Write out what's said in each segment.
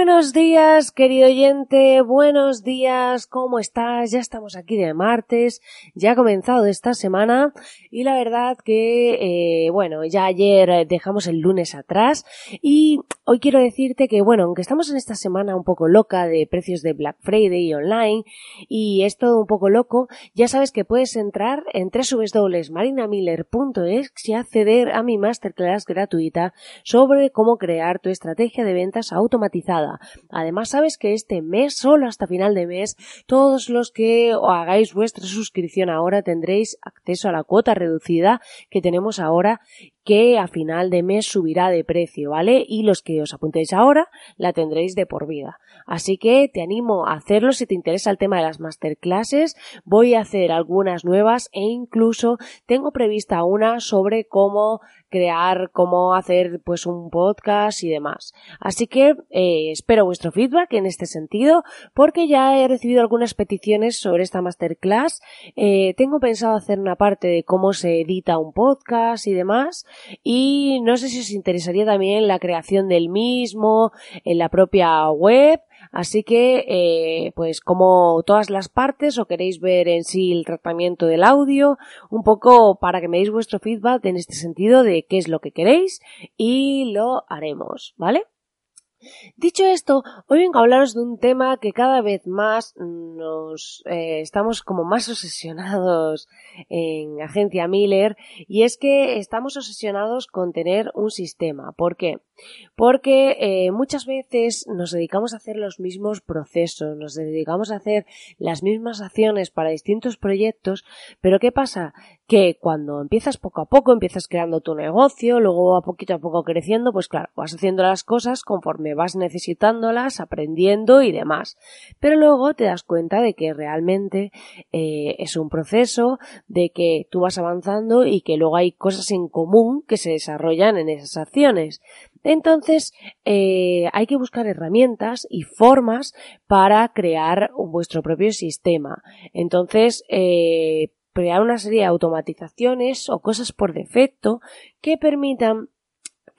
Buenos días, querido oyente, buenos días, ¿cómo estás? Ya estamos aquí de martes, ya ha comenzado esta semana. Y la verdad que, eh, bueno, ya ayer dejamos el lunes atrás. Y hoy quiero decirte que, bueno, aunque estamos en esta semana un poco loca de precios de Black Friday online y es todo un poco loco, ya sabes que puedes entrar en www.marinamiller.es y acceder a mi masterclass gratuita sobre cómo crear tu estrategia de ventas automáticas Además, sabes que este mes, solo hasta final de mes, todos los que hagáis vuestra suscripción ahora tendréis acceso a la cuota reducida que tenemos ahora que a final de mes subirá de precio, ¿vale? Y los que os apuntéis ahora la tendréis de por vida. Así que te animo a hacerlo si te interesa el tema de las masterclasses. Voy a hacer algunas nuevas e incluso tengo prevista una sobre cómo crear, cómo hacer pues un podcast y demás. Así que eh, espero vuestro feedback en este sentido porque ya he recibido algunas peticiones sobre esta masterclass. Eh, tengo pensado hacer una parte de cómo se edita un podcast y demás y no sé si os interesaría también la creación del mismo en la propia web Así que, eh, pues como todas las partes o queréis ver en sí el tratamiento del audio, un poco para que me deis vuestro feedback en este sentido de qué es lo que queréis y lo haremos, ¿vale? Dicho esto, hoy vengo a hablaros de un tema que cada vez más nos eh, estamos como más obsesionados en Agencia Miller y es que estamos obsesionados con tener un sistema. ¿Por qué? Porque eh, muchas veces nos dedicamos a hacer los mismos procesos, nos dedicamos a hacer las mismas acciones para distintos proyectos, pero ¿qué pasa? Que cuando empiezas poco a poco, empiezas creando tu negocio, luego a poquito a poco creciendo, pues claro, vas haciendo las cosas conforme vas necesitándolas, aprendiendo y demás. Pero luego te das cuenta de que realmente eh, es un proceso, de que tú vas avanzando y que luego hay cosas en común que se desarrollan en esas acciones. Entonces, eh, hay que buscar herramientas y formas para crear vuestro propio sistema. Entonces, eh, crear una serie de automatizaciones o cosas por defecto que permitan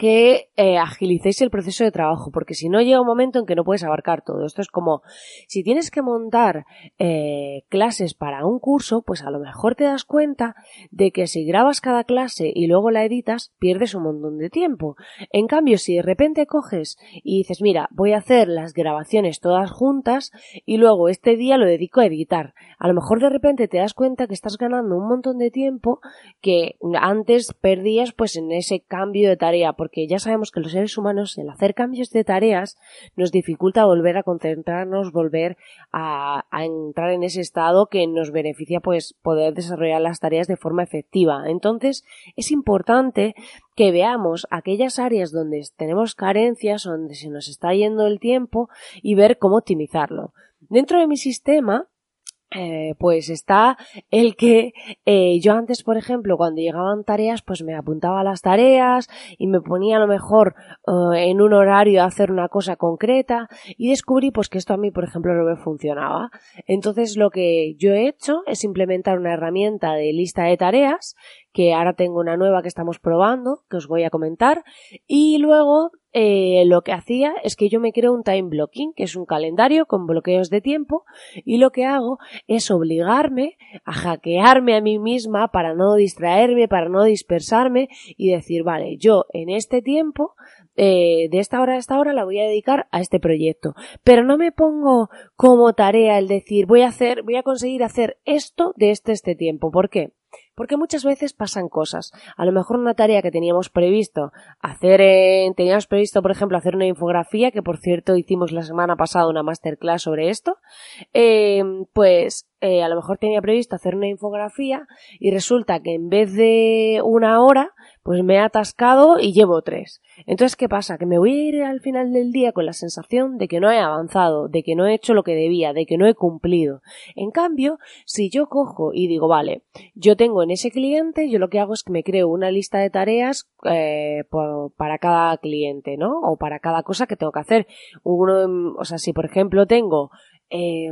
que eh, agilicéis el proceso de trabajo, porque si no llega un momento en que no puedes abarcar todo. Esto es como si tienes que montar eh, clases para un curso, pues a lo mejor te das cuenta de que si grabas cada clase y luego la editas, pierdes un montón de tiempo. En cambio, si de repente coges y dices, mira, voy a hacer las grabaciones todas juntas y luego este día lo dedico a editar, a lo mejor de repente te das cuenta que estás ganando un montón de tiempo que antes perdías pues en ese cambio de tarea, porque ya sabemos que los seres humanos el hacer cambios de tareas nos dificulta volver a concentrarnos, volver a, a entrar en ese estado que nos beneficia pues poder desarrollar las tareas de forma efectiva. Entonces es importante que veamos aquellas áreas donde tenemos carencias, donde se nos está yendo el tiempo y ver cómo optimizarlo. Dentro de mi sistema, eh, pues está el que eh, yo antes, por ejemplo, cuando llegaban tareas, pues me apuntaba a las tareas y me ponía a lo mejor eh, en un horario a hacer una cosa concreta y descubrí pues que esto a mí, por ejemplo, no me funcionaba. Entonces lo que yo he hecho es implementar una herramienta de lista de tareas que ahora tengo una nueva que estamos probando, que os voy a comentar, y luego eh, lo que hacía es que yo me creo un time blocking, que es un calendario con bloqueos de tiempo, y lo que hago es obligarme a hackearme a mí misma para no distraerme, para no dispersarme y decir, vale, yo en este tiempo eh, de esta hora a esta hora la voy a dedicar a este proyecto. Pero no me pongo como tarea el decir voy a hacer, voy a conseguir hacer esto de este este tiempo. ¿Por qué? Porque muchas veces pasan cosas. A lo mejor una tarea que teníamos previsto hacer, en, teníamos previsto, por ejemplo, hacer una infografía, que por cierto hicimos la semana pasada una masterclass sobre esto, eh, pues eh, a lo mejor tenía previsto hacer una infografía y resulta que en vez de una hora, pues me he atascado y llevo tres. Entonces, ¿qué pasa? Que me voy a ir al final del día con la sensación de que no he avanzado, de que no he hecho lo que debía, de que no he cumplido. En cambio, si yo cojo y digo, vale, yo tengo en ese cliente, yo lo que hago es que me creo una lista de tareas eh, para cada cliente, ¿no? O para cada cosa que tengo que hacer. Uno, o sea, si por ejemplo tengo eh,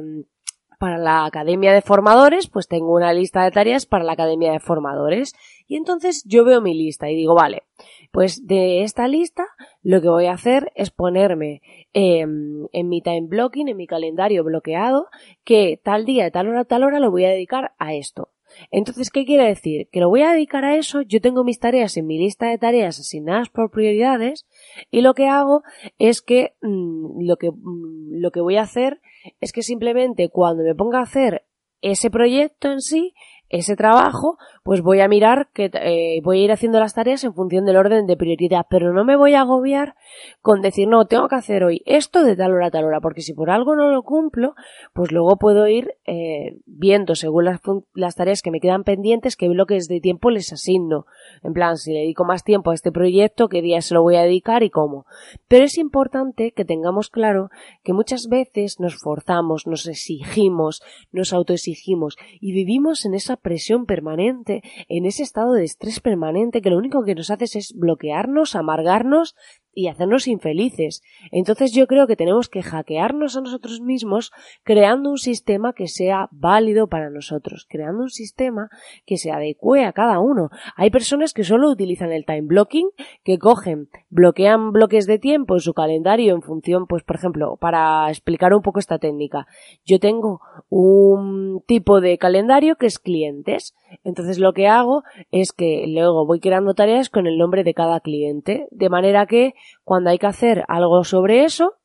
para la Academia de Formadores, pues tengo una lista de tareas para la Academia de Formadores. Y entonces yo veo mi lista y digo, vale, pues de esta lista lo que voy a hacer es ponerme em, en mi time blocking, en mi calendario bloqueado, que tal día, tal hora, tal hora lo voy a dedicar a esto. Entonces, ¿qué quiere decir? Que lo voy a dedicar a eso, yo tengo mis tareas en mi lista de tareas asignadas por prioridades y lo que hago es que mm, lo que mm, lo que voy a hacer es que simplemente cuando me ponga a hacer ese proyecto en sí, ese trabajo, pues voy a mirar que eh, voy a ir haciendo las tareas en función del orden de prioridad, pero no me voy a agobiar con decir, no, tengo que hacer hoy esto de tal hora a tal hora, porque si por algo no lo cumplo, pues luego puedo ir eh, viendo según las, las, tareas que me quedan pendientes qué bloques de tiempo les asigno. En plan, si le dedico más tiempo a este proyecto, qué día se lo voy a dedicar y cómo. Pero es importante que tengamos claro que muchas veces nos forzamos, nos exigimos, nos autoexigimos y vivimos en esa presión permanente, en ese estado de estrés permanente que lo único que nos hace es bloquearnos, amargarnos y hacernos infelices. Entonces yo creo que tenemos que hackearnos a nosotros mismos creando un sistema que sea válido para nosotros, creando un sistema que se adecue a cada uno. Hay personas que solo utilizan el time blocking, que cogen, bloquean bloques de tiempo en su calendario en función, pues por ejemplo, para explicar un poco esta técnica, yo tengo un tipo de calendario que es clientes. Entonces lo que hago es que luego voy creando tareas con el nombre de cada cliente, de manera que cuando hay que hacer algo sobre eso,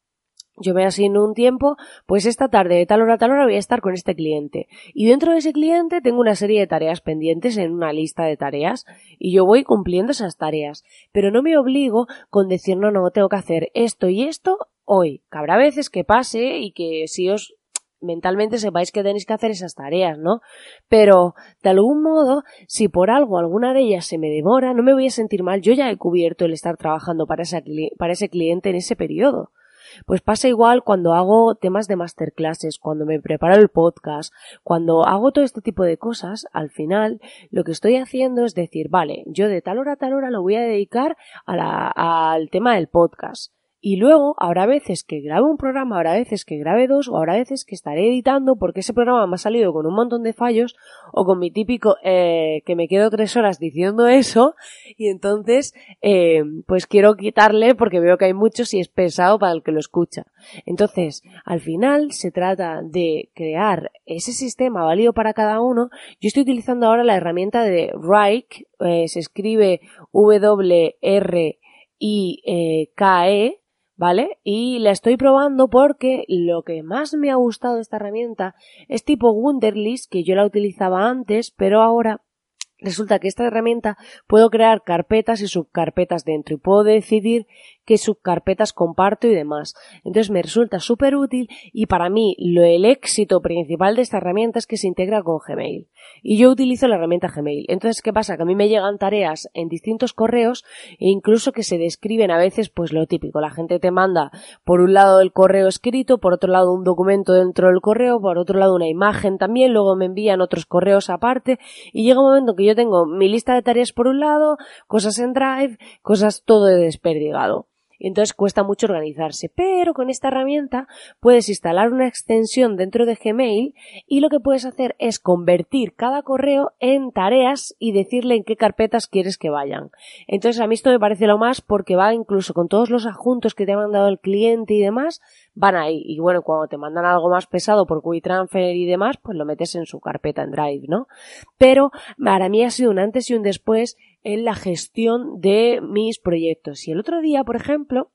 yo me asigno un tiempo, pues esta tarde de tal hora a tal hora voy a estar con este cliente. Y dentro de ese cliente tengo una serie de tareas pendientes en una lista de tareas y yo voy cumpliendo esas tareas. Pero no me obligo con decir no, no, tengo que hacer esto y esto hoy. Que habrá veces que pase y que si os mentalmente sepáis que tenéis que hacer esas tareas, ¿no? Pero, de algún modo, si por algo alguna de ellas se me demora, no me voy a sentir mal, yo ya he cubierto el estar trabajando para, para ese cliente en ese periodo. Pues pasa igual cuando hago temas de masterclasses, cuando me preparo el podcast, cuando hago todo este tipo de cosas, al final lo que estoy haciendo es decir, vale, yo de tal hora a tal hora lo voy a dedicar al tema del podcast. Y luego habrá veces que grabe un programa, habrá veces que grabe dos, o habrá veces que estaré editando porque ese programa me ha salido con un montón de fallos, o con mi típico eh, que me quedo tres horas diciendo eso, y entonces eh, pues quiero quitarle porque veo que hay muchos y es pesado para el que lo escucha. Entonces, al final se trata de crear ese sistema válido para cada uno. Yo estoy utilizando ahora la herramienta de Wrike, eh, se escribe W-R-I-K-E, ¿vale? Y la estoy probando porque lo que más me ha gustado de esta herramienta es tipo Wunderlist, que yo la utilizaba antes, pero ahora resulta que esta herramienta puedo crear carpetas y subcarpetas dentro y puedo decidir qué subcarpetas comparto y demás. Entonces me resulta súper útil y para mí lo, el éxito principal de esta herramienta es que se integra con Gmail. Y yo utilizo la herramienta Gmail. Entonces, ¿qué pasa? Que a mí me llegan tareas en distintos correos e incluso que se describen a veces pues lo típico. La gente te manda por un lado el correo escrito, por otro lado un documento dentro del correo, por otro lado una imagen también, luego me envían otros correos aparte y llega un momento que yo tengo mi lista de tareas por un lado, cosas en Drive, cosas todo de desperdigado y entonces cuesta mucho organizarse. Pero con esta herramienta puedes instalar una extensión dentro de Gmail y lo que puedes hacer es convertir cada correo en tareas y decirle en qué carpetas quieres que vayan. Entonces a mí esto me parece lo más porque va incluso con todos los adjuntos que te ha mandado el cliente y demás, van ahí. Y bueno, cuando te mandan algo más pesado por WeTransfer y demás, pues lo metes en su carpeta en Drive, ¿no? Pero para mí ha sido un antes y un después en la gestión de mis proyectos. Y el otro día, por ejemplo,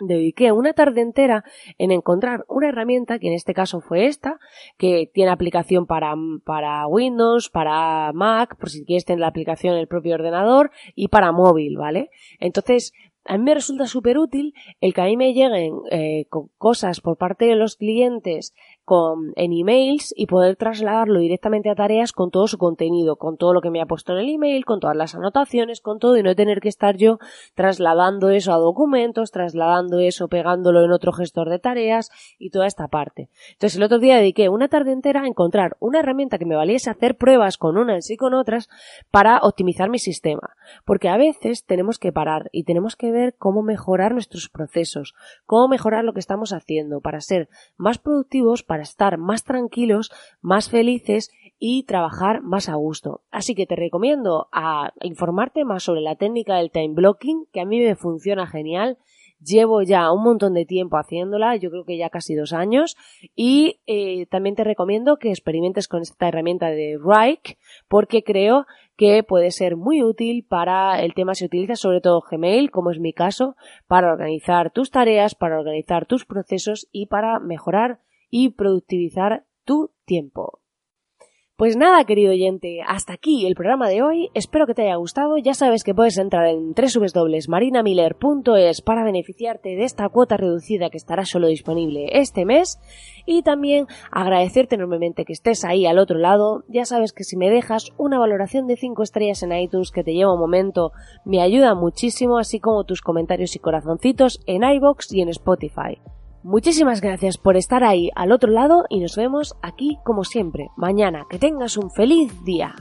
dediqué una tarde entera en encontrar una herramienta, que en este caso fue esta, que tiene aplicación para, para Windows, para Mac, por si quieres tener la aplicación en el propio ordenador, y para móvil, ¿vale? Entonces, a mí me resulta súper útil el que a mí me lleguen eh, cosas por parte de los clientes con, en emails y poder trasladarlo directamente a tareas con todo su contenido, con todo lo que me ha puesto en el email, con todas las anotaciones, con todo y no tener que estar yo trasladando eso a documentos, trasladando eso, pegándolo en otro gestor de tareas y toda esta parte. Entonces el otro día dediqué una tarde entera a encontrar una herramienta que me valiese hacer pruebas con unas y con otras para optimizar mi sistema. Porque a veces tenemos que parar y tenemos que ver cómo mejorar nuestros procesos, cómo mejorar lo que estamos haciendo para ser más productivos, para estar más tranquilos, más felices y trabajar más a gusto. Así que te recomiendo a informarte más sobre la técnica del time blocking, que a mí me funciona genial. Llevo ya un montón de tiempo haciéndola, yo creo que ya casi dos años, y eh, también te recomiendo que experimentes con esta herramienta de Rike, porque creo que puede ser muy útil para el tema, se utiliza sobre todo Gmail, como es mi caso, para organizar tus tareas, para organizar tus procesos y para mejorar y productivizar tu tiempo. Pues nada, querido oyente, hasta aquí el programa de hoy. Espero que te haya gustado. Ya sabes que puedes entrar en www.marinamiller.es para beneficiarte de esta cuota reducida que estará solo disponible este mes. Y también agradecerte enormemente que estés ahí al otro lado. Ya sabes que si me dejas una valoración de 5 estrellas en iTunes que te lleva un momento, me ayuda muchísimo, así como tus comentarios y corazoncitos en iBox y en Spotify. Muchísimas gracias por estar ahí al otro lado y nos vemos aquí como siempre mañana. Que tengas un feliz día.